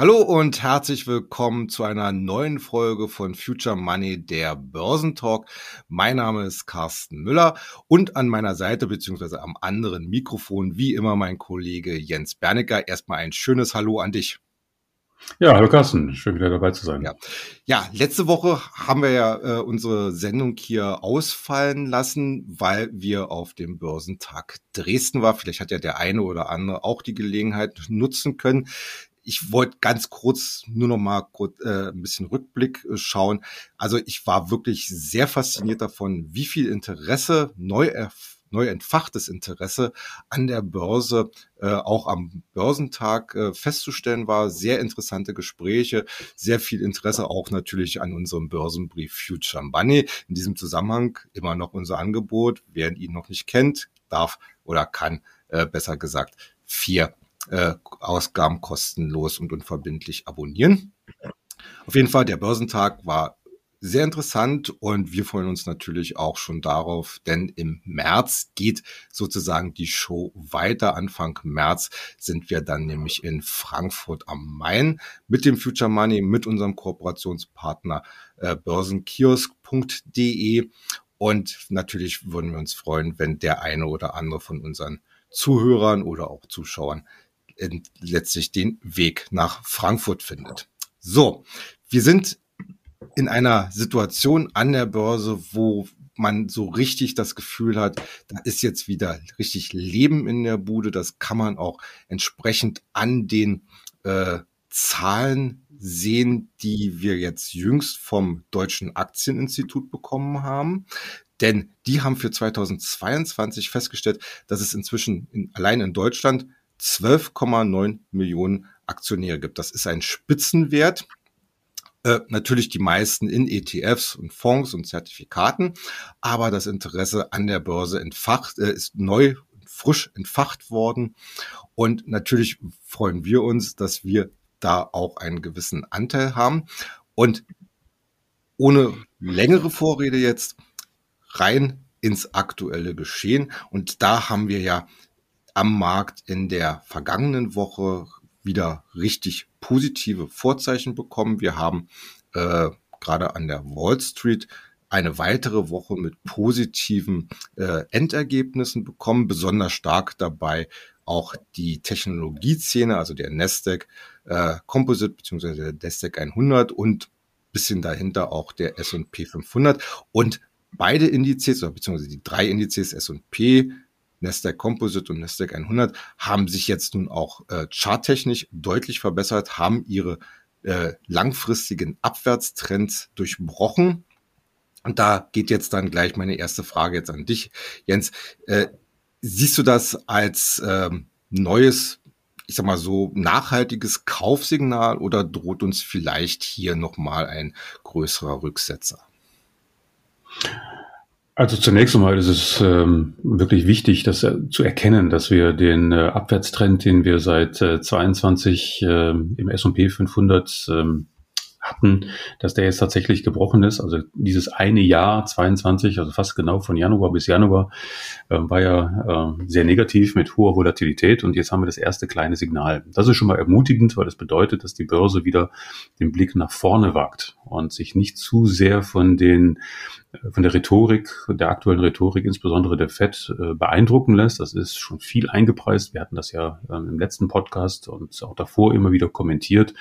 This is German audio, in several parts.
Hallo und herzlich willkommen zu einer neuen Folge von Future Money, der Börsentalk. Mein Name ist Carsten Müller und an meiner Seite beziehungsweise am anderen Mikrofon wie immer mein Kollege Jens Bernecker. Erstmal ein schönes Hallo an dich. Ja, hallo Carsten, schön wieder dabei zu sein. Ja, ja letzte Woche haben wir ja äh, unsere Sendung hier ausfallen lassen, weil wir auf dem Börsentag Dresden war. Vielleicht hat ja der eine oder andere auch die Gelegenheit nutzen können ich wollte ganz kurz nur noch mal kurz, äh, ein bisschen Rückblick äh, schauen. Also ich war wirklich sehr fasziniert davon, wie viel Interesse, neu, neu entfachtes Interesse an der Börse äh, auch am Börsentag äh, festzustellen war. Sehr interessante Gespräche, sehr viel Interesse auch natürlich an unserem Börsenbrief Future Money. In diesem Zusammenhang immer noch unser Angebot. Wer ihn noch nicht kennt, darf oder kann, äh, besser gesagt, vier äh, Ausgaben kostenlos und unverbindlich abonnieren. Auf jeden Fall, der Börsentag war sehr interessant und wir freuen uns natürlich auch schon darauf, denn im März geht sozusagen die Show weiter. Anfang März sind wir dann nämlich in Frankfurt am Main mit dem Future Money, mit unserem Kooperationspartner äh, börsenkiosk.de und natürlich würden wir uns freuen, wenn der eine oder andere von unseren Zuhörern oder auch Zuschauern letztlich den Weg nach Frankfurt findet. So, wir sind in einer Situation an der Börse, wo man so richtig das Gefühl hat, da ist jetzt wieder richtig Leben in der Bude. Das kann man auch entsprechend an den äh, Zahlen sehen, die wir jetzt jüngst vom Deutschen Aktieninstitut bekommen haben. Denn die haben für 2022 festgestellt, dass es inzwischen in, allein in Deutschland 12,9 Millionen Aktionäre gibt. Das ist ein Spitzenwert. Äh, natürlich die meisten in ETFs und Fonds und Zertifikaten, aber das Interesse an der Börse entfacht, äh, ist neu, frisch entfacht worden. Und natürlich freuen wir uns, dass wir da auch einen gewissen Anteil haben. Und ohne längere Vorrede jetzt rein ins aktuelle Geschehen. Und da haben wir ja am Markt in der vergangenen Woche wieder richtig positive Vorzeichen bekommen. Wir haben äh, gerade an der Wall Street eine weitere Woche mit positiven äh, Endergebnissen bekommen. Besonders stark dabei auch die Technologieszene, also der Nasdaq äh, Composite bzw. der Nasdaq 100 und bisschen dahinter auch der S&P 500 und beide Indizes oder beziehungsweise die drei Indizes S&P, Nasdaq Composite und Nasdaq 100 haben sich jetzt nun auch äh, charttechnisch deutlich verbessert, haben ihre äh, langfristigen Abwärtstrends durchbrochen. Und da geht jetzt dann gleich meine erste Frage jetzt an dich, Jens. Äh, siehst du das als ähm, neues, ich sag mal so, nachhaltiges Kaufsignal oder droht uns vielleicht hier nochmal ein größerer Rücksetzer? Also zunächst einmal ist es ähm, wirklich wichtig, das äh, zu erkennen, dass wir den äh, Abwärtstrend, den wir seit äh, 22 äh, im S&P 500 ähm, hatten, dass der jetzt tatsächlich gebrochen ist. Also dieses eine Jahr 22, also fast genau von Januar bis Januar, äh, war ja äh, sehr negativ mit hoher Volatilität und jetzt haben wir das erste kleine Signal. Das ist schon mal ermutigend, weil das bedeutet, dass die Börse wieder den Blick nach vorne wagt und sich nicht zu sehr von den von der Rhetorik, der aktuellen Rhetorik, insbesondere der FED, äh, beeindrucken lässt. Das ist schon viel eingepreist. Wir hatten das ja ähm, im letzten Podcast und auch davor immer wieder kommentiert.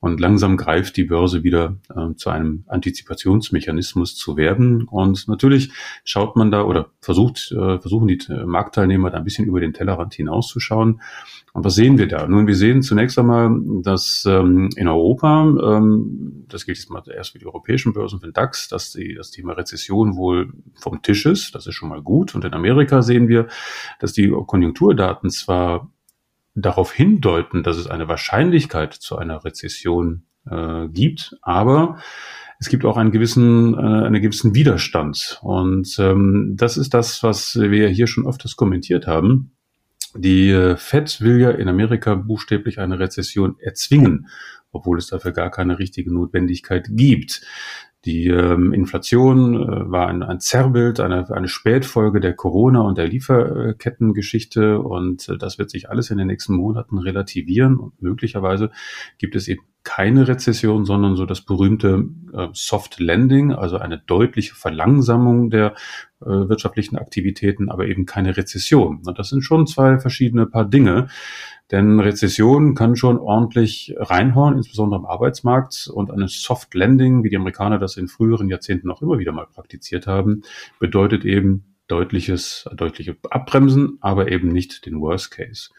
Und langsam greift die Börse wieder äh, zu einem Antizipationsmechanismus zu werden. Und natürlich schaut man da oder versucht, äh, versuchen die äh, Marktteilnehmer da ein bisschen über den Tellerrand hinauszuschauen. Und was sehen wir da? Nun, wir sehen zunächst einmal, dass ähm, in Europa, ähm, das gilt jetzt mal erst für die europäischen Börsen, für den DAX, dass die, das Thema Rezession wohl vom Tisch ist. Das ist schon mal gut. Und in Amerika sehen wir, dass die Konjunkturdaten zwar darauf hindeuten, dass es eine Wahrscheinlichkeit zu einer Rezession äh, gibt, aber es gibt auch einen gewissen, äh, einen gewissen Widerstand. Und ähm, das ist das, was wir hier schon öfters kommentiert haben. Die äh, Fed will ja in Amerika buchstäblich eine Rezession erzwingen, obwohl es dafür gar keine richtige Notwendigkeit gibt. Die ähm, Inflation äh, war ein, ein Zerrbild, eine, eine Spätfolge der Corona- und der Lieferkettengeschichte. Und äh, das wird sich alles in den nächsten Monaten relativieren. Und möglicherweise gibt es eben keine Rezession, sondern so das berühmte äh, Soft Landing, also eine deutliche Verlangsamung der äh, wirtschaftlichen Aktivitäten, aber eben keine Rezession. Und das sind schon zwei verschiedene Paar Dinge. Denn Rezession kann schon ordentlich reinhauen, insbesondere am Arbeitsmarkt. Und eine Soft Landing, wie die Amerikaner das in früheren Jahrzehnten auch immer wieder mal praktiziert haben, bedeutet eben deutliches, deutliche Abbremsen, aber eben nicht den Worst Case.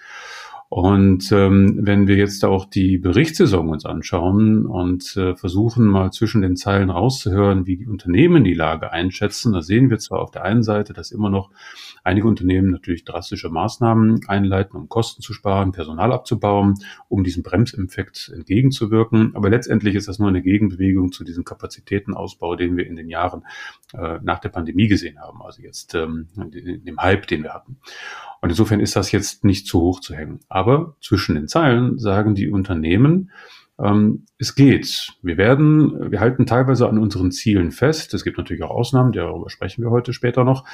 Und ähm, wenn wir jetzt auch die Berichtssaison uns anschauen und äh, versuchen mal zwischen den Zeilen rauszuhören, wie die Unternehmen die Lage einschätzen, da sehen wir zwar auf der einen Seite, dass immer noch einige Unternehmen natürlich drastische Maßnahmen einleiten, um Kosten zu sparen, Personal abzubauen, um diesem Bremseffekt entgegenzuwirken. Aber letztendlich ist das nur eine Gegenbewegung zu diesem Kapazitätenausbau, den wir in den Jahren äh, nach der Pandemie gesehen haben, also jetzt ähm, dem Hype, den wir hatten. Und insofern ist das jetzt nicht zu hoch zu hängen. Aber zwischen den Zeilen sagen die Unternehmen, ähm, es geht. Wir werden, wir halten teilweise an unseren Zielen fest. Es gibt natürlich auch Ausnahmen, darüber sprechen wir heute später noch.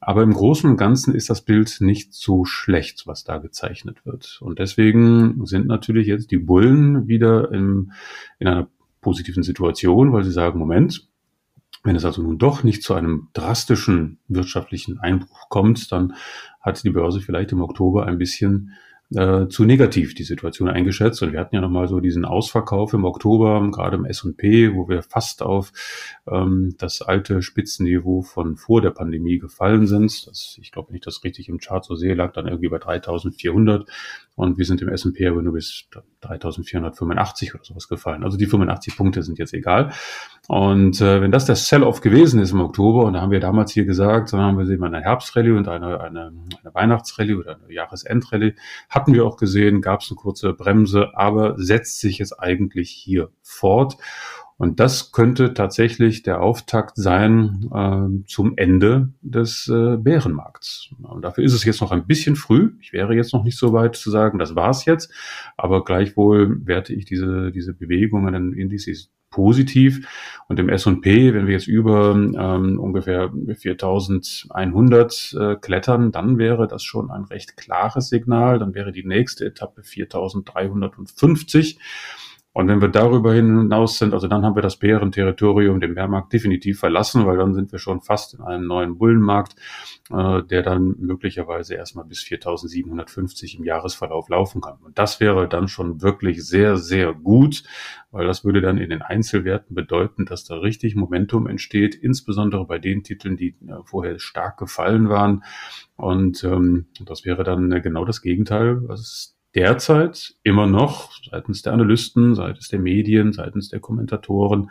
Aber im Großen und Ganzen ist das Bild nicht so schlecht, was da gezeichnet wird. Und deswegen sind natürlich jetzt die Bullen wieder im, in einer positiven Situation, weil sie sagen, Moment, wenn es also nun doch nicht zu einem drastischen wirtschaftlichen Einbruch kommt, dann hat die Börse vielleicht im Oktober ein bisschen äh, zu negativ die Situation eingeschätzt. Und wir hatten ja nochmal so diesen Ausverkauf im Oktober, gerade im S&P, wo wir fast auf ähm, das alte Spitzenniveau von vor der Pandemie gefallen sind. Das, ich glaube, wenn ich das richtig im Chart so sehe, lag dann irgendwie bei 3400 und wir sind im S&P aber nur bis 3485 oder sowas gefallen. Also die 85 Punkte sind jetzt egal. Und äh, wenn das der Sell-off gewesen ist im Oktober, und da haben wir damals hier gesagt, dann haben wir eben eine Herbstrallye und eine, eine, eine Weihnachtsrallye oder eine Jahresendrallye, hatten wir auch gesehen, gab es eine kurze Bremse, aber setzt sich jetzt eigentlich hier fort. Und das könnte tatsächlich der Auftakt sein äh, zum Ende des äh, Bärenmarkts. Und dafür ist es jetzt noch ein bisschen früh. Ich wäre jetzt noch nicht so weit zu sagen, das war's jetzt. Aber gleichwohl werte ich diese, diese Bewegungen in Indizes positiv. Und im S&P, wenn wir jetzt über ähm, ungefähr 4100 äh, klettern, dann wäre das schon ein recht klares Signal. Dann wäre die nächste Etappe 4350. Und wenn wir darüber hinaus sind, also dann haben wir das Bärenterritorium, den Bärmarkt definitiv verlassen, weil dann sind wir schon fast in einem neuen Bullenmarkt, äh, der dann möglicherweise erstmal bis 4750 im Jahresverlauf laufen kann. Und das wäre dann schon wirklich sehr, sehr gut, weil das würde dann in den Einzelwerten bedeuten, dass da richtig Momentum entsteht, insbesondere bei den Titeln, die äh, vorher stark gefallen waren. Und ähm, das wäre dann genau das Gegenteil, was derzeit immer noch seitens der Analysten, seitens der Medien, seitens der Kommentatoren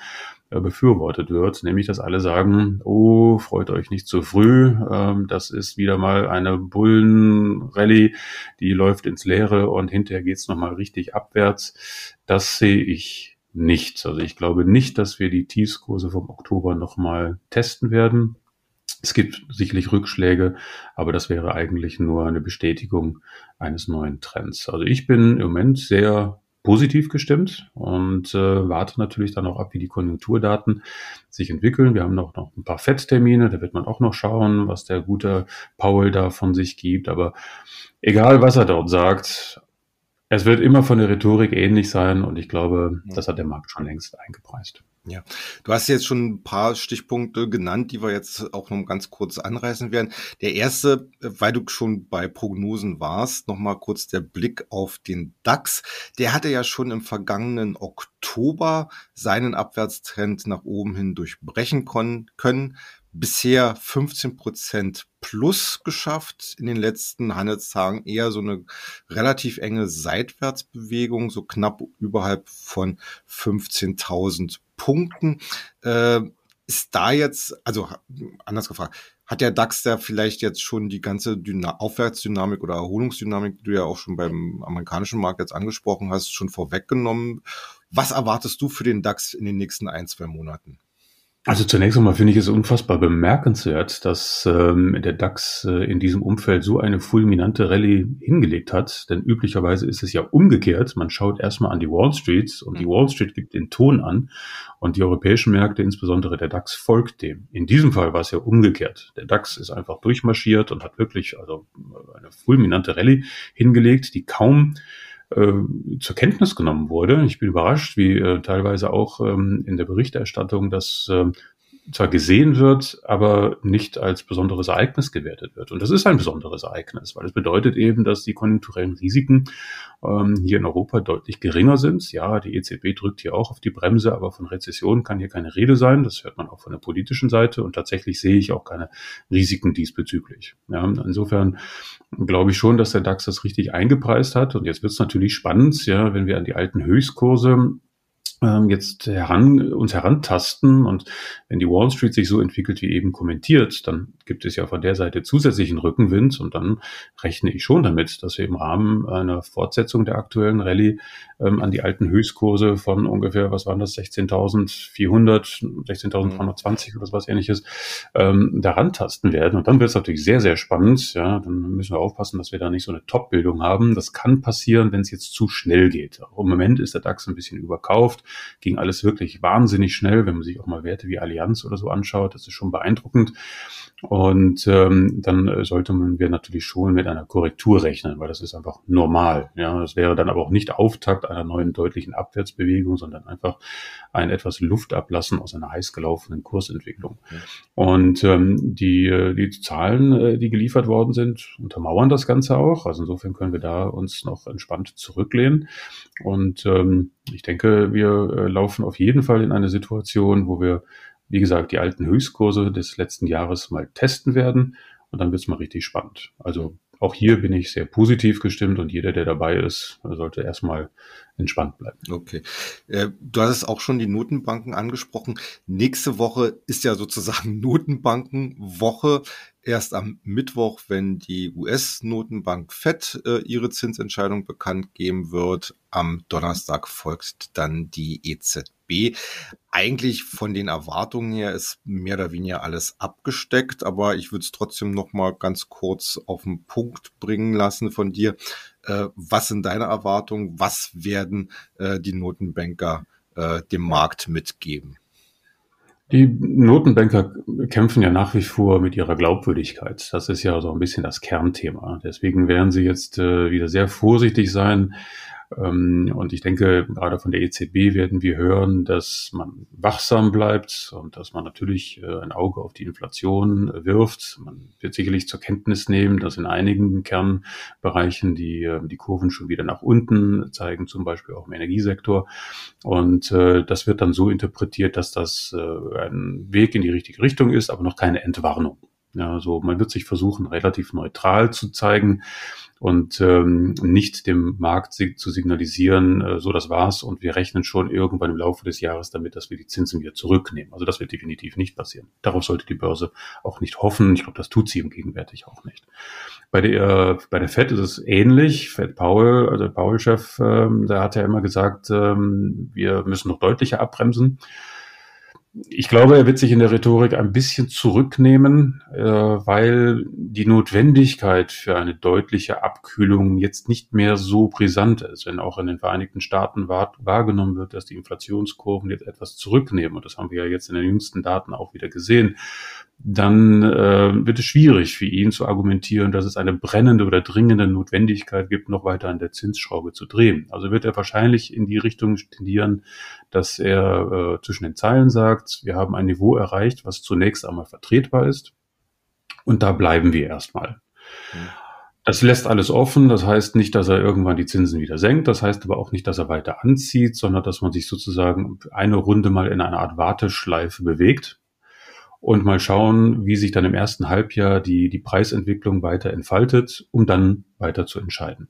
äh, befürwortet wird, nämlich dass alle sagen, oh, freut euch nicht zu früh, ähm, das ist wieder mal eine Bullenrallye, die läuft ins Leere und hinterher geht's nochmal richtig abwärts. Das sehe ich nicht. Also ich glaube nicht, dass wir die Tiefskurse vom Oktober nochmal testen werden. Es gibt sicherlich Rückschläge, aber das wäre eigentlich nur eine Bestätigung eines neuen Trends. Also ich bin im Moment sehr positiv gestimmt und äh, warte natürlich dann auch ab, wie die Konjunkturdaten sich entwickeln. Wir haben noch, noch ein paar FED-Termine, da wird man auch noch schauen, was der gute Powell da von sich gibt. Aber egal, was er dort sagt, es wird immer von der Rhetorik ähnlich sein und ich glaube, das hat der Markt schon längst eingepreist. Ja, du hast jetzt schon ein paar Stichpunkte genannt, die wir jetzt auch noch ganz kurz anreißen werden. Der erste, weil du schon bei Prognosen warst, noch mal kurz der Blick auf den DAX. Der hatte ja schon im vergangenen Oktober seinen Abwärtstrend nach oben hin durchbrechen können bisher 15 Prozent plus geschafft. In den letzten Handelstagen eher so eine relativ enge Seitwärtsbewegung, so knapp überhalb von 15.000 Punkten. Äh, ist da jetzt, also anders gefragt, hat der DAX da vielleicht jetzt schon die ganze Dyna Aufwärtsdynamik oder Erholungsdynamik, die du ja auch schon beim amerikanischen Markt jetzt angesprochen hast, schon vorweggenommen? Was erwartest du für den DAX in den nächsten ein, zwei Monaten? Also zunächst einmal finde ich es unfassbar bemerkenswert, dass ähm, der DAX äh, in diesem Umfeld so eine fulminante Rallye hingelegt hat. Denn üblicherweise ist es ja umgekehrt. Man schaut erstmal an die Wall Street und die Wall Street gibt den Ton an und die europäischen Märkte, insbesondere der DAX, folgt dem. In diesem Fall war es ja umgekehrt. Der DAX ist einfach durchmarschiert und hat wirklich also eine fulminante Rallye hingelegt, die kaum zur Kenntnis genommen wurde. Ich bin überrascht, wie äh, teilweise auch ähm, in der Berichterstattung das äh, zwar gesehen wird, aber nicht als besonderes Ereignis gewertet wird. Und das ist ein besonderes Ereignis, weil es bedeutet eben, dass die konjunkturellen Risiken ähm, hier in Europa deutlich geringer sind. Ja, die EZB drückt hier auch auf die Bremse, aber von Rezession kann hier keine Rede sein. Das hört man auch von der politischen Seite. Und tatsächlich sehe ich auch keine Risiken diesbezüglich. Ja, insofern glaube ich schon, dass der DAX das richtig eingepreist hat. Und jetzt wird es natürlich spannend, ja, wenn wir an die alten Höchstkurse ähm, jetzt heran, uns herantasten. Und wenn die Wall Street sich so entwickelt wie eben kommentiert, dann gibt es ja von der Seite zusätzlichen Rückenwind. Und dann rechne ich schon damit, dass wir im Rahmen einer Fortsetzung der aktuellen Rallye ähm, an die alten Höchstkurse von ungefähr, was waren das, 16.400, 16.320 oder was ähnliches, ähm, daran tasten werden. Und dann wird es natürlich sehr, sehr spannend. Ja, dann müssen wir aufpassen, dass wir da nicht so eine Top-Bildung haben. Das kann passieren, wenn es jetzt zu schnell geht. Auch Im Moment ist der DAX ein bisschen überkauft ging alles wirklich wahnsinnig schnell, wenn man sich auch mal Werte wie Allianz oder so anschaut. Das ist schon beeindruckend. Und ähm, dann sollte man wir natürlich schon mit einer Korrektur rechnen, weil das ist einfach normal. Ja, das wäre dann aber auch nicht Auftakt einer neuen deutlichen Abwärtsbewegung, sondern einfach ein etwas Luft ablassen aus einer heiß gelaufenen Kursentwicklung. Und ähm, die, die Zahlen, äh, die geliefert worden sind, untermauern das Ganze auch. Also insofern können wir da uns noch entspannt zurücklehnen. Und ähm, ich denke, wir äh, laufen auf jeden Fall in eine Situation, wo wir wie gesagt, die alten Höchstkurse des letzten Jahres mal testen werden und dann wird es mal richtig spannend. Also auch hier bin ich sehr positiv gestimmt und jeder, der dabei ist, sollte erstmal entspannt bleiben. Okay. Äh, du hast es auch schon die Notenbanken angesprochen. Nächste Woche ist ja sozusagen Notenbankenwoche. Erst am Mittwoch, wenn die US-Notenbank FED äh, ihre Zinsentscheidung bekannt geben wird. Am Donnerstag folgt dann die EZB eigentlich von den Erwartungen her ist mehr oder weniger alles abgesteckt, aber ich würde es trotzdem noch mal ganz kurz auf den Punkt bringen lassen von dir. Äh, was sind deine Erwartungen? Was werden äh, die Notenbanker äh, dem Markt mitgeben? Die Notenbanker kämpfen ja nach wie vor mit ihrer Glaubwürdigkeit. Das ist ja so ein bisschen das Kernthema. Deswegen werden sie jetzt äh, wieder sehr vorsichtig sein, und ich denke, gerade von der EZB werden wir hören, dass man wachsam bleibt und dass man natürlich äh, ein Auge auf die Inflation äh, wirft. Man wird sicherlich zur Kenntnis nehmen, dass in einigen Kernbereichen die, äh, die Kurven schon wieder nach unten zeigen, zum Beispiel auch im Energiesektor. Und das wird dann so interpretiert, dass das ein Weg in die richtige Richtung ist, aber noch keine Entwarnung. Ja, also man wird sich versuchen, relativ neutral zu zeigen und ähm, nicht dem Markt zu signalisieren, äh, so das war's und wir rechnen schon irgendwann im Laufe des Jahres damit, dass wir die Zinsen wieder zurücknehmen. Also das wird definitiv nicht passieren. Darauf sollte die Börse auch nicht hoffen. Ich glaube, das tut sie im Gegenwärtig auch nicht. Bei der, bei der Fed ist es ähnlich. Fed Powell, also Powell-Chef, ähm, der hat ja immer gesagt, ähm, wir müssen noch deutlicher abbremsen ich glaube, er wird sich in der Rhetorik ein bisschen zurücknehmen, äh, weil die Notwendigkeit für eine deutliche Abkühlung jetzt nicht mehr so brisant ist, wenn auch in den Vereinigten Staaten wahr, wahrgenommen wird, dass die Inflationskurven jetzt etwas zurücknehmen. Und das haben wir ja jetzt in den jüngsten Daten auch wieder gesehen dann äh, wird es schwierig für ihn zu argumentieren, dass es eine brennende oder dringende Notwendigkeit gibt, noch weiter an der Zinsschraube zu drehen. Also wird er wahrscheinlich in die Richtung tendieren, dass er äh, zwischen den Zeilen sagt, wir haben ein Niveau erreicht, was zunächst einmal vertretbar ist. Und da bleiben wir erstmal. Mhm. Das lässt alles offen. Das heißt nicht, dass er irgendwann die Zinsen wieder senkt. Das heißt aber auch nicht, dass er weiter anzieht, sondern dass man sich sozusagen eine Runde mal in einer Art Warteschleife bewegt und mal schauen, wie sich dann im ersten Halbjahr die, die Preisentwicklung weiter entfaltet, um dann weiter zu entscheiden.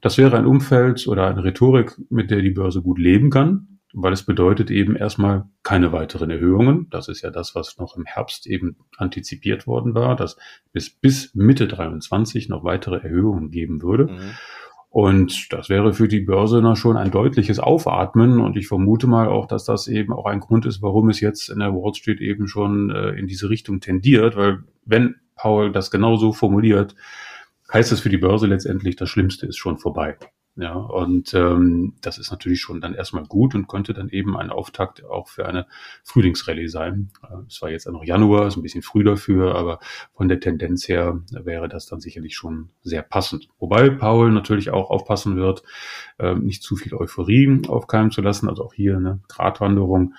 Das wäre ein Umfeld oder eine Rhetorik, mit der die Börse gut leben kann, weil es bedeutet eben erstmal keine weiteren Erhöhungen. Das ist ja das, was noch im Herbst eben antizipiert worden war, dass bis, bis Mitte 23 noch weitere Erhöhungen geben würde. Mhm. Und das wäre für die Börse na schon ein deutliches Aufatmen. Und ich vermute mal auch, dass das eben auch ein Grund ist, warum es jetzt in der Wall Street eben schon äh, in diese Richtung tendiert. Weil wenn Paul das genauso formuliert, heißt es für die Börse letztendlich, das Schlimmste ist schon vorbei. Ja, und ähm, das ist natürlich schon dann erstmal gut und könnte dann eben ein Auftakt auch für eine Frühlingsrallye sein. Äh, es war jetzt noch Januar, ist ein bisschen früh dafür, aber von der Tendenz her wäre das dann sicherlich schon sehr passend. Wobei Paul natürlich auch aufpassen wird, äh, nicht zu viel Euphorie aufkeimen zu lassen, also auch hier eine Gratwanderung.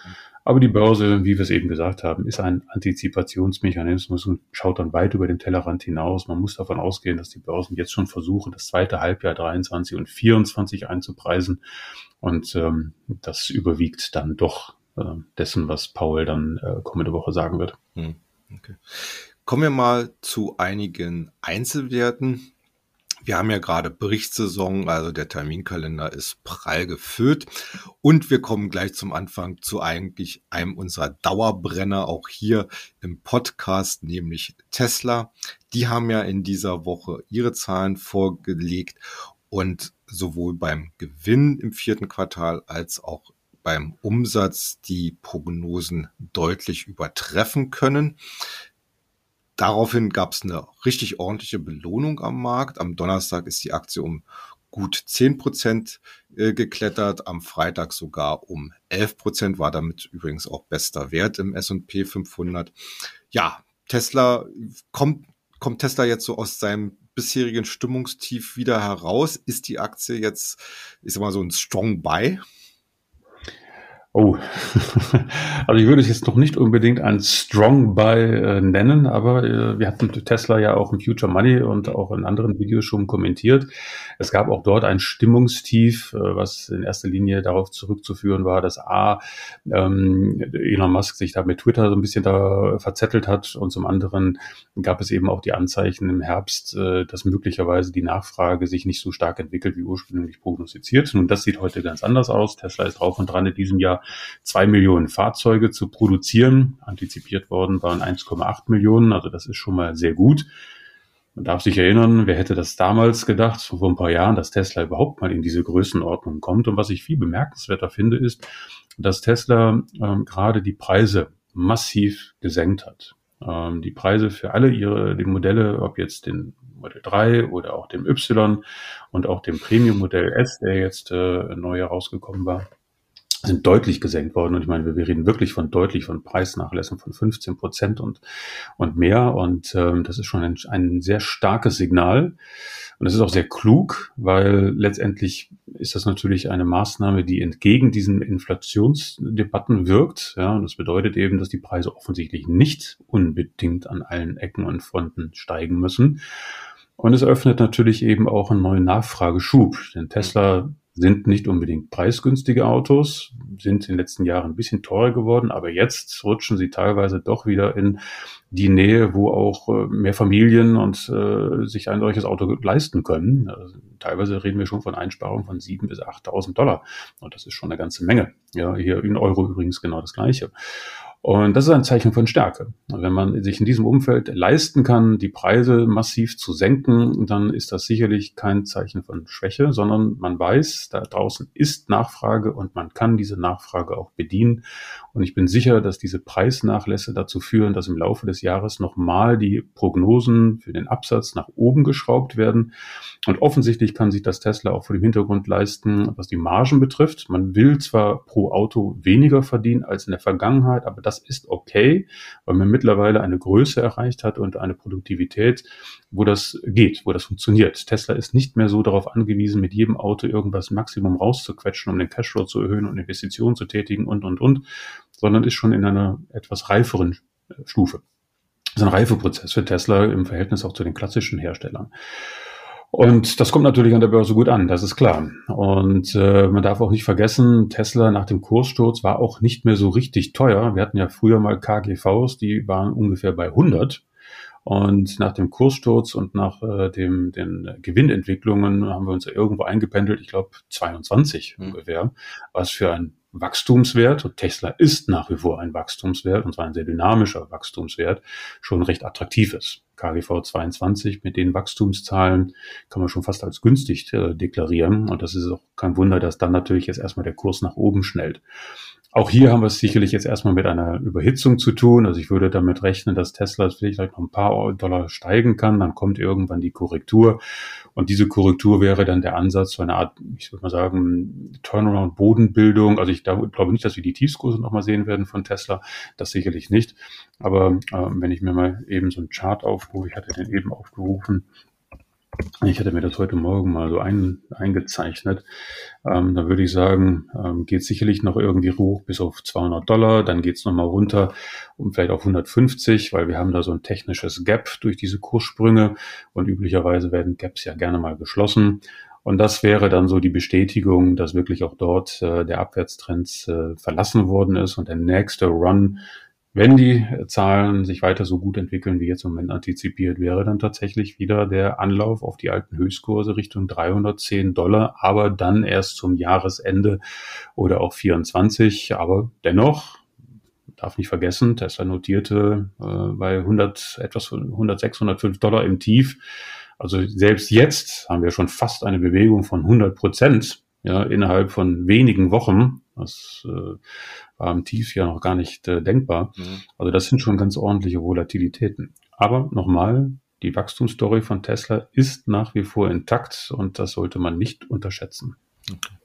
Aber die Börse, wie wir es eben gesagt haben, ist ein Antizipationsmechanismus und schaut dann weit über den Tellerrand hinaus. Man muss davon ausgehen, dass die Börsen jetzt schon versuchen, das zweite Halbjahr 23 und 24 einzupreisen. Und ähm, das überwiegt dann doch äh, dessen, was Paul dann äh, kommende Woche sagen wird. Hm, okay. Kommen wir mal zu einigen Einzelwerten. Wir haben ja gerade Berichtssaison, also der Terminkalender ist prall gefüllt. Und wir kommen gleich zum Anfang zu eigentlich einem unserer Dauerbrenner auch hier im Podcast, nämlich Tesla. Die haben ja in dieser Woche ihre Zahlen vorgelegt und sowohl beim Gewinn im vierten Quartal als auch beim Umsatz die Prognosen deutlich übertreffen können. Daraufhin gab es eine richtig ordentliche Belohnung am Markt. Am Donnerstag ist die Aktie um gut 10 Prozent äh, geklettert, am Freitag sogar um 11 Prozent, war damit übrigens auch bester Wert im S&P 500. Ja, Tesla, kommt, kommt Tesla jetzt so aus seinem bisherigen Stimmungstief wieder heraus? Ist die Aktie jetzt, ich sag mal so ein Strong Buy? Oh, also ich würde es jetzt noch nicht unbedingt ein Strong Buy äh, nennen, aber äh, wir hatten Tesla ja auch im Future Money und auch in anderen Videos schon kommentiert. Es gab auch dort ein Stimmungstief, äh, was in erster Linie darauf zurückzuführen war, dass A, ähm, Elon Musk sich da mit Twitter so ein bisschen da verzettelt hat und zum anderen gab es eben auch die Anzeichen im Herbst, äh, dass möglicherweise die Nachfrage sich nicht so stark entwickelt wie ursprünglich prognostiziert. Nun, das sieht heute ganz anders aus. Tesla ist drauf und dran in diesem Jahr zwei Millionen Fahrzeuge zu produzieren. Antizipiert worden waren 1,8 Millionen, also das ist schon mal sehr gut. Man darf sich erinnern, wer hätte das damals gedacht, vor ein paar Jahren, dass Tesla überhaupt mal in diese Größenordnung kommt. Und was ich viel bemerkenswerter finde, ist, dass Tesla ähm, gerade die Preise massiv gesenkt hat. Ähm, die Preise für alle ihre die Modelle, ob jetzt den Modell 3 oder auch dem Y und auch dem Premium Modell S, der jetzt äh, neu herausgekommen war, sind deutlich gesenkt worden. Und ich meine, wir, reden wirklich von deutlich von Preisnachlässen von 15 Prozent und, und mehr. Und ähm, das ist schon ein, ein sehr starkes Signal. Und es ist auch sehr klug, weil letztendlich ist das natürlich eine Maßnahme, die entgegen diesen Inflationsdebatten wirkt. Ja, und das bedeutet eben, dass die Preise offensichtlich nicht unbedingt an allen Ecken und Fronten steigen müssen. Und es öffnet natürlich eben auch einen neuen Nachfrageschub. Denn Tesla sind nicht unbedingt preisgünstige Autos, sind in den letzten Jahren ein bisschen teurer geworden, aber jetzt rutschen sie teilweise doch wieder in die Nähe, wo auch äh, mehr Familien und äh, sich ein solches Auto leisten können. Also, teilweise reden wir schon von Einsparungen von sieben bis 8.000 Dollar. Und das ist schon eine ganze Menge. Ja, hier in Euro übrigens genau das Gleiche. Und das ist ein Zeichen von Stärke. Wenn man sich in diesem Umfeld leisten kann, die Preise massiv zu senken, dann ist das sicherlich kein Zeichen von Schwäche, sondern man weiß, da draußen ist Nachfrage und man kann diese Nachfrage auch bedienen. Und ich bin sicher, dass diese Preisnachlässe dazu führen, dass im Laufe des Jahres nochmal die Prognosen für den Absatz nach oben geschraubt werden. Und offensichtlich kann sich das Tesla auch vor dem Hintergrund leisten, was die Margen betrifft. Man will zwar pro Auto weniger verdienen als in der Vergangenheit, aber das ist okay, weil man mittlerweile eine Größe erreicht hat und eine Produktivität, wo das geht, wo das funktioniert. Tesla ist nicht mehr so darauf angewiesen, mit jedem Auto irgendwas Maximum rauszuquetschen, um den Cashflow zu erhöhen und Investitionen zu tätigen und, und, und, sondern ist schon in einer etwas reiferen Stufe. Das ist ein Reifeprozess für Tesla im Verhältnis auch zu den klassischen Herstellern. Und das kommt natürlich an der Börse gut an, das ist klar. Und äh, man darf auch nicht vergessen, Tesla nach dem Kurssturz war auch nicht mehr so richtig teuer. Wir hatten ja früher mal KGVs, die waren ungefähr bei 100. Und nach dem Kurssturz und nach äh, dem, den Gewinnentwicklungen haben wir uns ja irgendwo eingependelt, ich glaube 22 mhm. ungefähr, was für ein Wachstumswert, und Tesla ist nach wie vor ein Wachstumswert, und zwar ein sehr dynamischer Wachstumswert, schon recht attraktiv ist. KGV 22 mit den Wachstumszahlen kann man schon fast als günstig äh, deklarieren. Und das ist auch kein Wunder, dass dann natürlich jetzt erstmal der Kurs nach oben schnellt. Auch hier haben wir es sicherlich jetzt erstmal mit einer Überhitzung zu tun. Also ich würde damit rechnen, dass Tesla vielleicht noch ein paar Dollar steigen kann. Dann kommt irgendwann die Korrektur. Und diese Korrektur wäre dann der Ansatz zu einer Art, ich würde mal sagen, Turnaround-Bodenbildung. Also ich glaube nicht, dass wir die Tiefskurse nochmal sehen werden von Tesla. Das sicherlich nicht. Aber äh, wenn ich mir mal eben so einen Chart aufrufe, ich hatte den eben aufgerufen, ich hatte mir das heute Morgen mal so ein, eingezeichnet. Ähm, da würde ich sagen, ähm, geht sicherlich noch irgendwie hoch bis auf 200 Dollar. Dann geht es nochmal runter um vielleicht auf 150, weil wir haben da so ein technisches Gap durch diese Kurssprünge. Und üblicherweise werden Gaps ja gerne mal geschlossen. Und das wäre dann so die Bestätigung, dass wirklich auch dort äh, der Abwärtstrend äh, verlassen worden ist und der nächste Run wenn die Zahlen sich weiter so gut entwickeln, wie jetzt im Moment antizipiert, wäre dann tatsächlich wieder der Anlauf auf die alten Höchstkurse Richtung 310 Dollar, aber dann erst zum Jahresende oder auch 24. Aber dennoch, darf nicht vergessen, Tesla notierte äh, bei 100, etwas 106, 105 Dollar im Tief. Also selbst jetzt haben wir schon fast eine Bewegung von 100 Prozent ja, innerhalb von wenigen Wochen. Das äh, war im Tief ja noch gar nicht äh, denkbar. Mhm. Also das sind schon ganz ordentliche Volatilitäten. Aber nochmal, die Wachstumsstory von Tesla ist nach wie vor intakt und das sollte man nicht unterschätzen. Okay.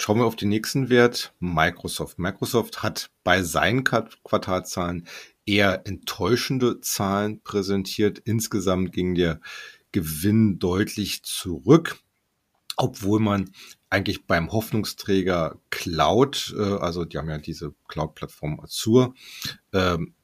Schauen wir auf den nächsten Wert, Microsoft. Microsoft hat bei seinen Quartalzahlen eher enttäuschende Zahlen präsentiert. Insgesamt ging der Gewinn deutlich zurück obwohl man eigentlich beim Hoffnungsträger Cloud, äh, also die haben ja diese Cloud-Plattform Azure, ähm,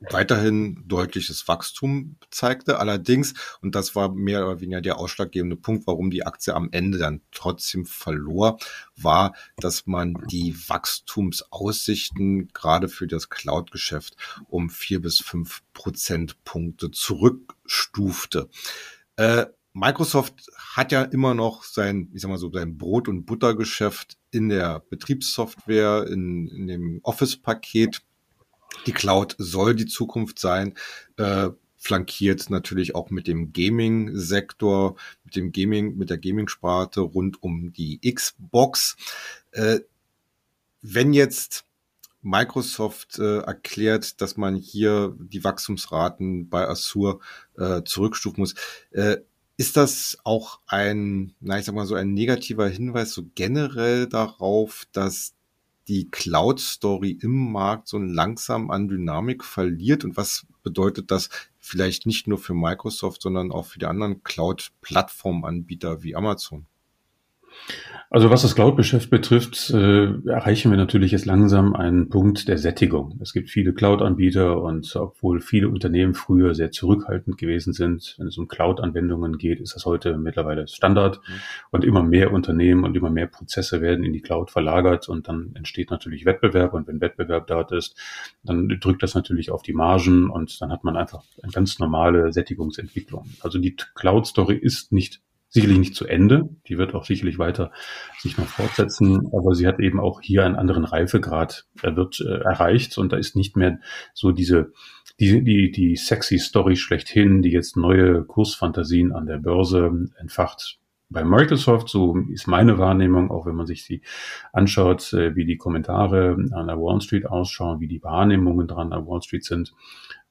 weiterhin deutliches Wachstum zeigte. Allerdings, und das war mehr oder weniger der ausschlaggebende Punkt, warum die Aktie am Ende dann trotzdem verlor, war, dass man die Wachstumsaussichten gerade für das Cloud-Geschäft um vier bis fünf Prozentpunkte zurückstufte. Äh, Microsoft hat ja immer noch sein, ich sag mal so, sein Brot- und Buttergeschäft in der Betriebssoftware, in, in dem Office-Paket. Die Cloud soll die Zukunft sein, äh, flankiert natürlich auch mit dem Gaming-Sektor, mit dem Gaming, mit der Gaming-Sparte rund um die Xbox. Äh, wenn jetzt Microsoft äh, erklärt, dass man hier die Wachstumsraten bei Azure äh, zurückstufen muss. Äh, ist das auch ein, na, ich sag mal so ein negativer Hinweis so generell darauf, dass die Cloud-Story im Markt so langsam an Dynamik verliert? Und was bedeutet das vielleicht nicht nur für Microsoft, sondern auch für die anderen Cloud-Plattformanbieter wie Amazon? Also was das Cloud-Geschäft betrifft, äh, erreichen wir natürlich jetzt langsam einen Punkt der Sättigung. Es gibt viele Cloud-Anbieter und obwohl viele Unternehmen früher sehr zurückhaltend gewesen sind, wenn es um Cloud-Anwendungen geht, ist das heute mittlerweile Standard mhm. und immer mehr Unternehmen und immer mehr Prozesse werden in die Cloud verlagert und dann entsteht natürlich Wettbewerb und wenn Wettbewerb da ist, dann drückt das natürlich auf die Margen und dann hat man einfach eine ganz normale Sättigungsentwicklung. Also die Cloud-Story ist nicht sicherlich nicht zu Ende. Die wird auch sicherlich weiter sich noch fortsetzen, aber sie hat eben auch hier einen anderen Reifegrad er wird äh, erreicht und da ist nicht mehr so diese die, die, die sexy Story schlechthin, die jetzt neue Kursfantasien an der Börse entfacht. Bei Microsoft, so ist meine Wahrnehmung, auch wenn man sich sie anschaut, äh, wie die Kommentare an der Wall Street ausschauen, wie die Wahrnehmungen dran an Wall Street sind,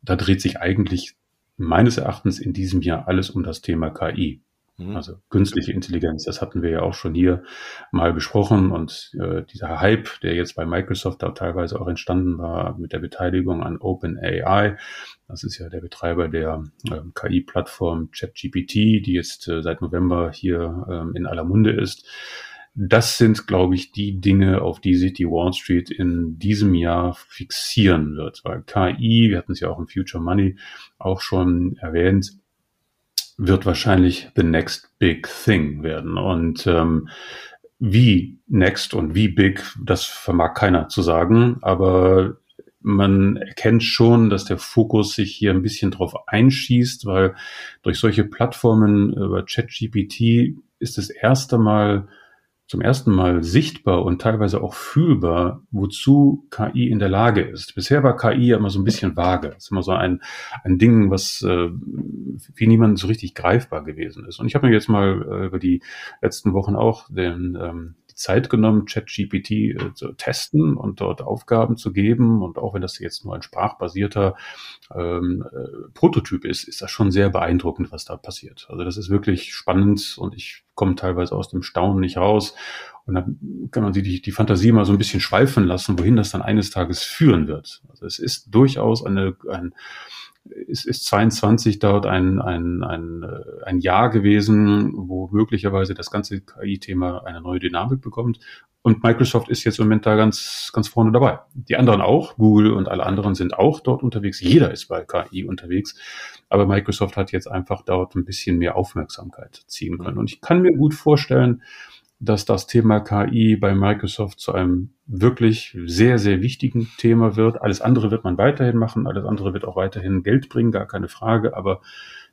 da dreht sich eigentlich meines Erachtens in diesem Jahr alles um das Thema KI. Mhm. Also künstliche Intelligenz, das hatten wir ja auch schon hier mal besprochen und äh, dieser Hype, der jetzt bei Microsoft da teilweise auch entstanden war mit der Beteiligung an OpenAI, das ist ja der Betreiber der äh, KI-Plattform ChatGPT, die jetzt äh, seit November hier äh, in aller Munde ist. Das sind, glaube ich, die Dinge, auf die sich die Wall Street in diesem Jahr fixieren wird. Weil KI, wir hatten es ja auch im Future Money auch schon erwähnt, wird wahrscheinlich the next big thing werden. Und ähm, wie next und wie big, das vermag keiner zu sagen, aber man erkennt schon, dass der Fokus sich hier ein bisschen drauf einschießt, weil durch solche Plattformen über ChatGPT ist das erste Mal zum ersten Mal sichtbar und teilweise auch fühlbar, wozu KI in der Lage ist. Bisher war KI ja immer so ein bisschen vage. Es ist immer so ein, ein Ding, was äh, wie niemand so richtig greifbar gewesen ist. Und ich habe mir jetzt mal äh, über die letzten Wochen auch den ähm, Zeit genommen, ChatGPT äh, zu testen und dort Aufgaben zu geben. Und auch wenn das jetzt nur ein sprachbasierter ähm, äh, Prototyp ist, ist das schon sehr beeindruckend, was da passiert. Also das ist wirklich spannend und ich komme teilweise aus dem Staunen nicht raus. Und dann kann man sich die, die Fantasie mal so ein bisschen schweifen lassen, wohin das dann eines Tages führen wird. Also es ist durchaus eine, ein, ist, ist 22 dort ein, ein, ein, äh, ein Jahr gewesen, wo möglicherweise das ganze KI-Thema eine neue Dynamik bekommt. Und Microsoft ist jetzt im Moment da ganz, ganz vorne dabei. Die anderen auch, Google und alle anderen sind auch dort unterwegs. Jeder ist bei KI unterwegs. Aber Microsoft hat jetzt einfach dort ein bisschen mehr Aufmerksamkeit ziehen können. Und ich kann mir gut vorstellen, dass das Thema KI bei Microsoft zu einem wirklich sehr, sehr wichtigen Thema wird. Alles andere wird man weiterhin machen, alles andere wird auch weiterhin Geld bringen, gar keine Frage, aber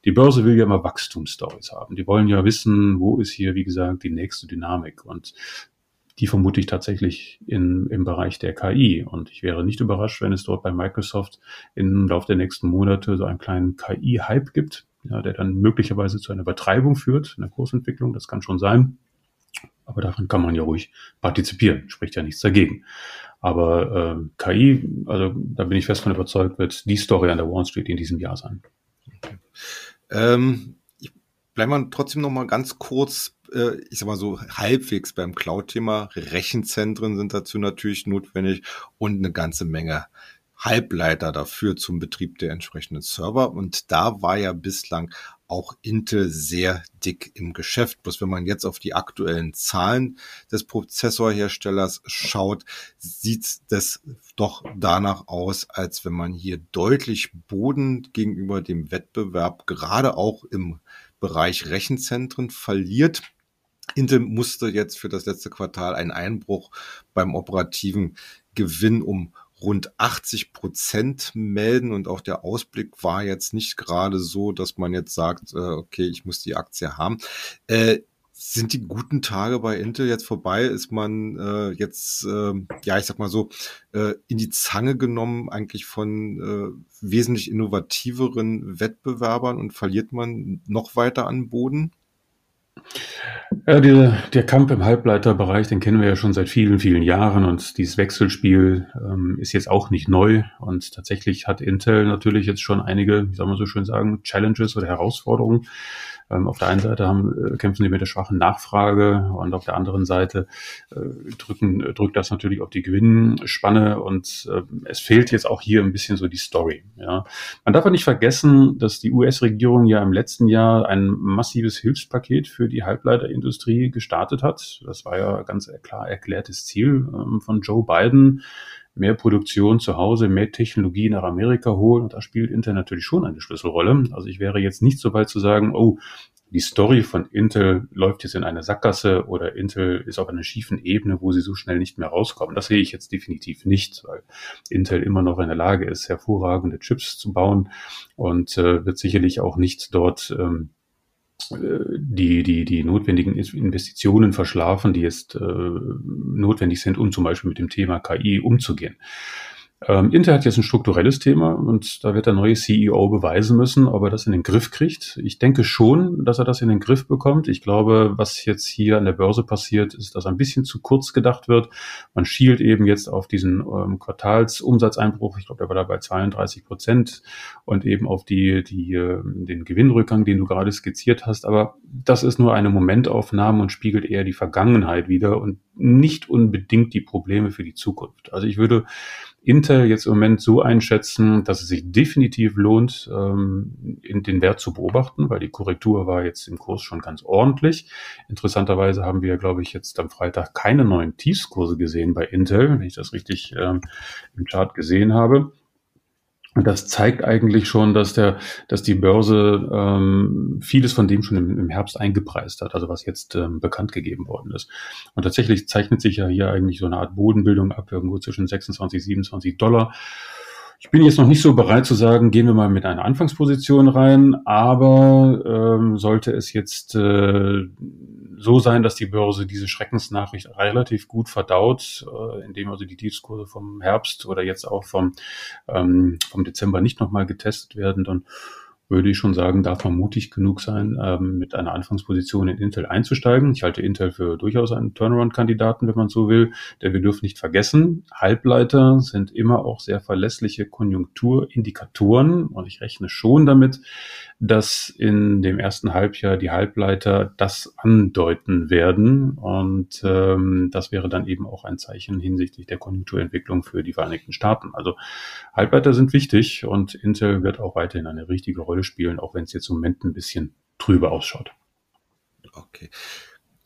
die Börse will ja immer Wachstumsstories haben. Die wollen ja wissen, wo ist hier, wie gesagt, die nächste Dynamik. Und die vermute ich tatsächlich in, im Bereich der KI. Und ich wäre nicht überrascht, wenn es dort bei Microsoft im Laufe der nächsten Monate so einen kleinen KI-Hype gibt, ja, der dann möglicherweise zu einer Übertreibung führt in der Kursentwicklung. Das kann schon sein. Aber daran kann man ja ruhig partizipieren, spricht ja nichts dagegen. Aber äh, KI, also da bin ich fest von überzeugt, wird die Story an der Wall Street in diesem Jahr sein. Okay. Ähm, ich bleibe mal trotzdem noch mal ganz kurz, äh, ich sag mal so halbwegs beim Cloud-Thema. Rechenzentren sind dazu natürlich notwendig und eine ganze Menge Halbleiter dafür zum Betrieb der entsprechenden Server. Und da war ja bislang auch Intel sehr dick im Geschäft. Bloß wenn man jetzt auf die aktuellen Zahlen des Prozessorherstellers schaut, sieht das doch danach aus, als wenn man hier deutlich Boden gegenüber dem Wettbewerb gerade auch im Bereich Rechenzentren verliert. Intel musste jetzt für das letzte Quartal einen Einbruch beim operativen Gewinn um rund 80 Prozent melden und auch der Ausblick war jetzt nicht gerade so, dass man jetzt sagt, äh, okay, ich muss die Aktie haben. Äh, sind die guten Tage bei Intel jetzt vorbei? Ist man äh, jetzt, äh, ja, ich sag mal so, äh, in die Zange genommen eigentlich von äh, wesentlich innovativeren Wettbewerbern und verliert man noch weiter an Boden? Ja, der, der Kampf im Halbleiterbereich, den kennen wir ja schon seit vielen, vielen Jahren und dieses Wechselspiel ähm, ist jetzt auch nicht neu und tatsächlich hat Intel natürlich jetzt schon einige, wie soll man so schön sagen, Challenges oder Herausforderungen ähm, auf der einen Seite haben, äh, kämpfen sie mit der schwachen Nachfrage und auf der anderen Seite äh, drücken, äh, drückt das natürlich auf die Gewinnspanne und äh, es fehlt jetzt auch hier ein bisschen so die Story. Ja. Man darf auch nicht vergessen, dass die US-Regierung ja im letzten Jahr ein massives Hilfspaket für die Halbleiterindustrie gestartet hat. Das war ja ganz klar erklärtes Ziel ähm, von Joe Biden mehr Produktion zu Hause, mehr Technologie nach Amerika holen. Und da spielt Intel natürlich schon eine Schlüsselrolle. Also ich wäre jetzt nicht so weit zu sagen, oh, die Story von Intel läuft jetzt in eine Sackgasse oder Intel ist auf einer schiefen Ebene, wo sie so schnell nicht mehr rauskommen. Das sehe ich jetzt definitiv nicht, weil Intel immer noch in der Lage ist, hervorragende Chips zu bauen und äh, wird sicherlich auch nicht dort ähm, die, die, die notwendigen Investitionen verschlafen, die jetzt äh, notwendig sind, um zum Beispiel mit dem Thema KI umzugehen. Ähm, Intel hat jetzt ein strukturelles Thema und da wird der neue CEO beweisen müssen, ob er das in den Griff kriegt. Ich denke schon, dass er das in den Griff bekommt. Ich glaube, was jetzt hier an der Börse passiert, ist, dass ein bisschen zu kurz gedacht wird. Man schielt eben jetzt auf diesen ähm, Quartalsumsatzeinbruch. Ich glaube, der war da bei 32 Prozent und eben auf die, die, äh, den Gewinnrückgang, den du gerade skizziert hast. Aber das ist nur eine Momentaufnahme und spiegelt eher die Vergangenheit wieder und nicht unbedingt die Probleme für die Zukunft. Also ich würde Intel jetzt im Moment so einschätzen, dass es sich definitiv lohnt, ähm, in den Wert zu beobachten, weil die Korrektur war jetzt im Kurs schon ganz ordentlich. Interessanterweise haben wir, glaube ich, jetzt am Freitag keine neuen Tiefskurse gesehen bei Intel, wenn ich das richtig ähm, im Chart gesehen habe. Und das zeigt eigentlich schon, dass der, dass die Börse ähm, vieles von dem schon im, im Herbst eingepreist hat, also was jetzt ähm, bekannt gegeben worden ist. Und tatsächlich zeichnet sich ja hier eigentlich so eine Art Bodenbildung ab, irgendwo zwischen 26, 27 Dollar. Ich bin jetzt noch nicht so bereit zu sagen, gehen wir mal mit einer Anfangsposition rein, aber ähm, sollte es jetzt äh, so sein, dass die Börse diese Schreckensnachricht relativ gut verdaut, äh, indem also die Tiefskurse vom Herbst oder jetzt auch vom, ähm, vom Dezember nicht nochmal getestet werden, dann würde ich schon sagen, darf man mutig genug sein, ähm, mit einer Anfangsposition in Intel einzusteigen. Ich halte Intel für durchaus einen Turnaround-Kandidaten, wenn man so will, denn wir dürfen nicht vergessen, Halbleiter sind immer auch sehr verlässliche Konjunkturindikatoren und ich rechne schon damit, dass in dem ersten Halbjahr die Halbleiter das andeuten werden. Und ähm, das wäre dann eben auch ein Zeichen hinsichtlich der Konjunkturentwicklung für die Vereinigten Staaten. Also Halbleiter sind wichtig und Intel wird auch weiterhin eine richtige Rolle spielen, auch wenn es jetzt im Moment ein bisschen trübe ausschaut. Okay.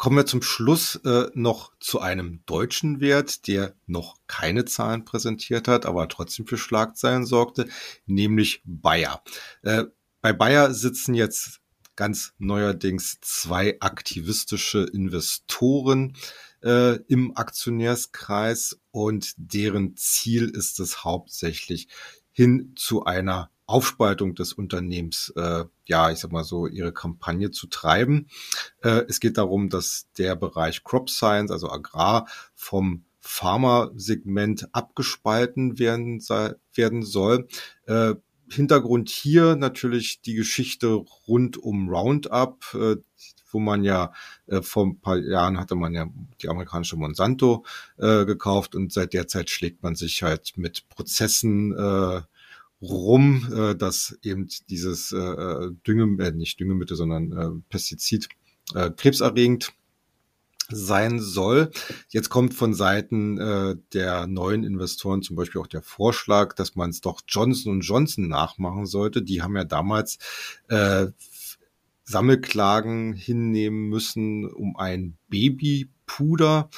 Kommen wir zum Schluss äh, noch zu einem deutschen Wert, der noch keine Zahlen präsentiert hat, aber trotzdem für Schlagzeilen sorgte, nämlich Bayer. Äh, bei Bayer sitzen jetzt ganz neuerdings zwei aktivistische Investoren äh, im Aktionärskreis und deren Ziel ist es hauptsächlich hin zu einer Aufspaltung des Unternehmens, äh, ja, ich sag mal so, ihre Kampagne zu treiben. Äh, es geht darum, dass der Bereich Crop Science, also Agrar, vom Pharma-Segment abgespalten werden, werden soll. Äh, Hintergrund hier natürlich die Geschichte rund um Roundup, äh, wo man ja äh, vor ein paar Jahren hatte man ja die amerikanische Monsanto äh, gekauft und seit der Zeit schlägt man sich halt mit Prozessen äh, rum, äh, dass eben dieses äh, Dünge, äh, nicht Düngemittel, sondern äh, Pestizid äh, krebserregend sein soll. Jetzt kommt von Seiten äh, der neuen Investoren zum Beispiel auch der Vorschlag, dass man es doch Johnson Johnson nachmachen sollte. Die haben ja damals äh, Sammelklagen hinnehmen müssen um ein Babypuder,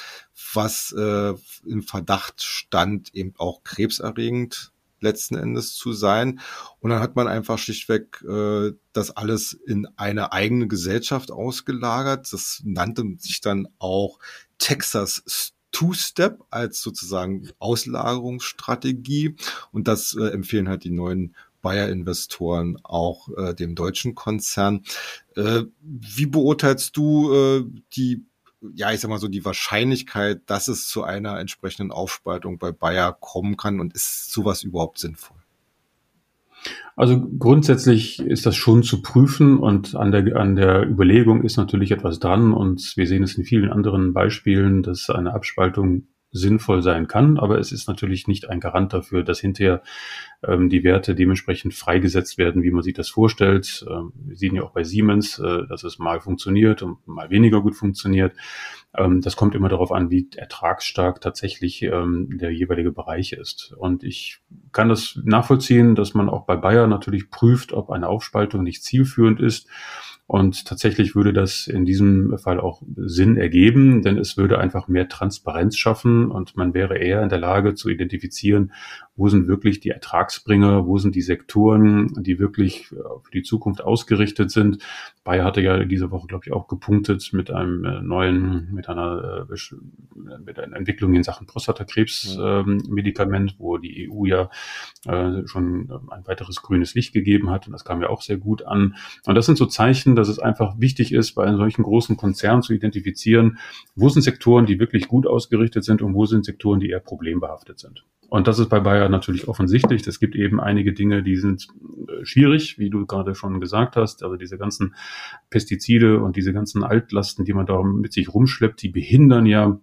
was äh, im Verdacht stand, eben auch krebserregend letzten Endes zu sein. Und dann hat man einfach schlichtweg äh, das alles in eine eigene Gesellschaft ausgelagert. Das nannte sich dann auch Texas Two-Step als sozusagen Auslagerungsstrategie. Und das äh, empfehlen halt die neuen Bayer-Investoren auch äh, dem deutschen Konzern. Äh, wie beurteilst du äh, die ja, ich sag mal so, die Wahrscheinlichkeit, dass es zu einer entsprechenden Aufspaltung bei Bayer kommen kann und ist sowas überhaupt sinnvoll? Also grundsätzlich ist das schon zu prüfen und an der, an der Überlegung ist natürlich etwas dran und wir sehen es in vielen anderen Beispielen, dass eine Abspaltung sinnvoll sein kann, aber es ist natürlich nicht ein Garant dafür, dass hinterher ähm, die Werte dementsprechend freigesetzt werden, wie man sich das vorstellt. Ähm, wir sehen ja auch bei Siemens, äh, dass es mal funktioniert und mal weniger gut funktioniert. Ähm, das kommt immer darauf an, wie ertragsstark tatsächlich ähm, der jeweilige Bereich ist. Und ich kann das nachvollziehen, dass man auch bei Bayer natürlich prüft, ob eine Aufspaltung nicht zielführend ist. Und tatsächlich würde das in diesem Fall auch Sinn ergeben, denn es würde einfach mehr Transparenz schaffen und man wäre eher in der Lage zu identifizieren, wo sind wirklich die Ertragsbringer, wo sind die Sektoren, die wirklich äh, für die Zukunft ausgerichtet sind. Bayer hatte ja diese Woche, glaube ich, auch gepunktet mit einem äh, neuen, mit einer, äh, mit einer Entwicklung in Sachen Prostatakrebs-Medikament, ähm, wo die EU ja schon ein weiteres grünes Licht gegeben hat. Und das kam ja auch sehr gut an. Und das sind so Zeichen, dass es einfach wichtig ist, bei einem solchen großen Konzern zu identifizieren, wo sind Sektoren, die wirklich gut ausgerichtet sind und wo sind Sektoren, die eher problembehaftet sind. Und das ist bei Bayer natürlich offensichtlich. Es gibt eben einige Dinge, die sind äh, schwierig, wie du gerade schon gesagt hast. Also diese ganzen Pestizide und diese ganzen Altlasten, die man da mit sich rumschleppt, die behindern ja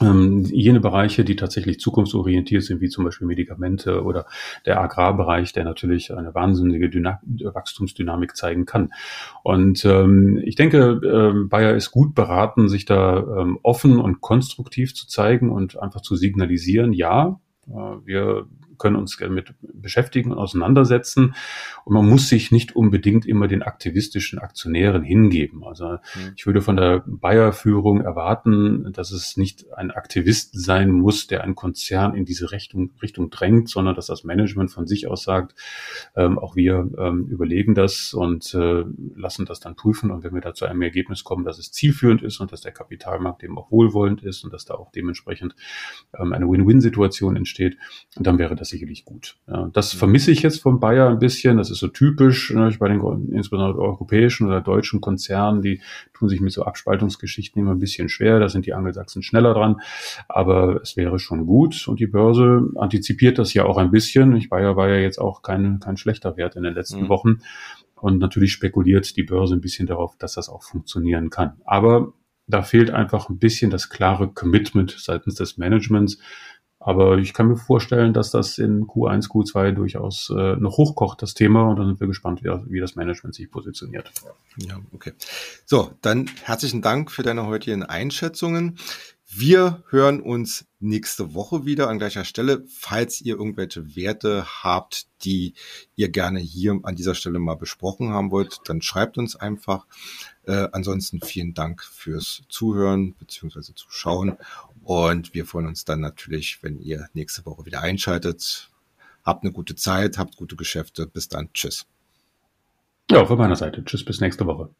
ähm, jene Bereiche, die tatsächlich zukunftsorientiert sind, wie zum Beispiel Medikamente oder der Agrarbereich, der natürlich eine wahnsinnige Dyna Wachstumsdynamik zeigen kann. Und ähm, ich denke, ähm, Bayer ist gut beraten, sich da ähm, offen und konstruktiv zu zeigen und einfach zu signalisieren, ja, äh, wir können uns damit beschäftigen und auseinandersetzen. Und man muss sich nicht unbedingt immer den aktivistischen Aktionären hingeben. Also mhm. ich würde von der Bayer-Führung erwarten, dass es nicht ein Aktivist sein muss, der einen Konzern in diese Richtung, Richtung drängt, sondern dass das Management von sich aus sagt, ähm, auch wir ähm, überlegen das und äh, lassen das dann prüfen. Und wenn wir da zu einem Ergebnis kommen, dass es zielführend ist und dass der Kapitalmarkt eben auch wohlwollend ist und dass da auch dementsprechend ähm, eine Win-Win-Situation entsteht, dann wäre das sicherlich gut. Ja, das vermisse ich jetzt von Bayer ein bisschen. Das ist so typisch ne, bei den insbesondere europäischen oder deutschen Konzernen, die tun sich mit so Abspaltungsgeschichten immer ein bisschen schwer. Da sind die Angelsachsen schneller dran. Aber es wäre schon gut. Und die Börse antizipiert das ja auch ein bisschen. Ich Bayer war ja jetzt auch kein, kein schlechter Wert in den letzten mhm. Wochen. Und natürlich spekuliert die Börse ein bisschen darauf, dass das auch funktionieren kann. Aber da fehlt einfach ein bisschen das klare Commitment seitens des Managements. Aber ich kann mir vorstellen, dass das in Q1, Q2 durchaus äh, noch hochkocht, das Thema. Und dann sind wir gespannt, wie, wie das Management sich positioniert. Ja, okay. So, dann herzlichen Dank für deine heutigen Einschätzungen. Wir hören uns nächste Woche wieder an gleicher Stelle. Falls ihr irgendwelche Werte habt, die ihr gerne hier an dieser Stelle mal besprochen haben wollt, dann schreibt uns einfach. Äh, ansonsten vielen Dank fürs Zuhören bzw. Zuschauen. Und wir freuen uns dann natürlich, wenn ihr nächste Woche wieder einschaltet. Habt eine gute Zeit, habt gute Geschäfte. Bis dann. Tschüss. Ja, von meiner Seite. Tschüss, bis nächste Woche.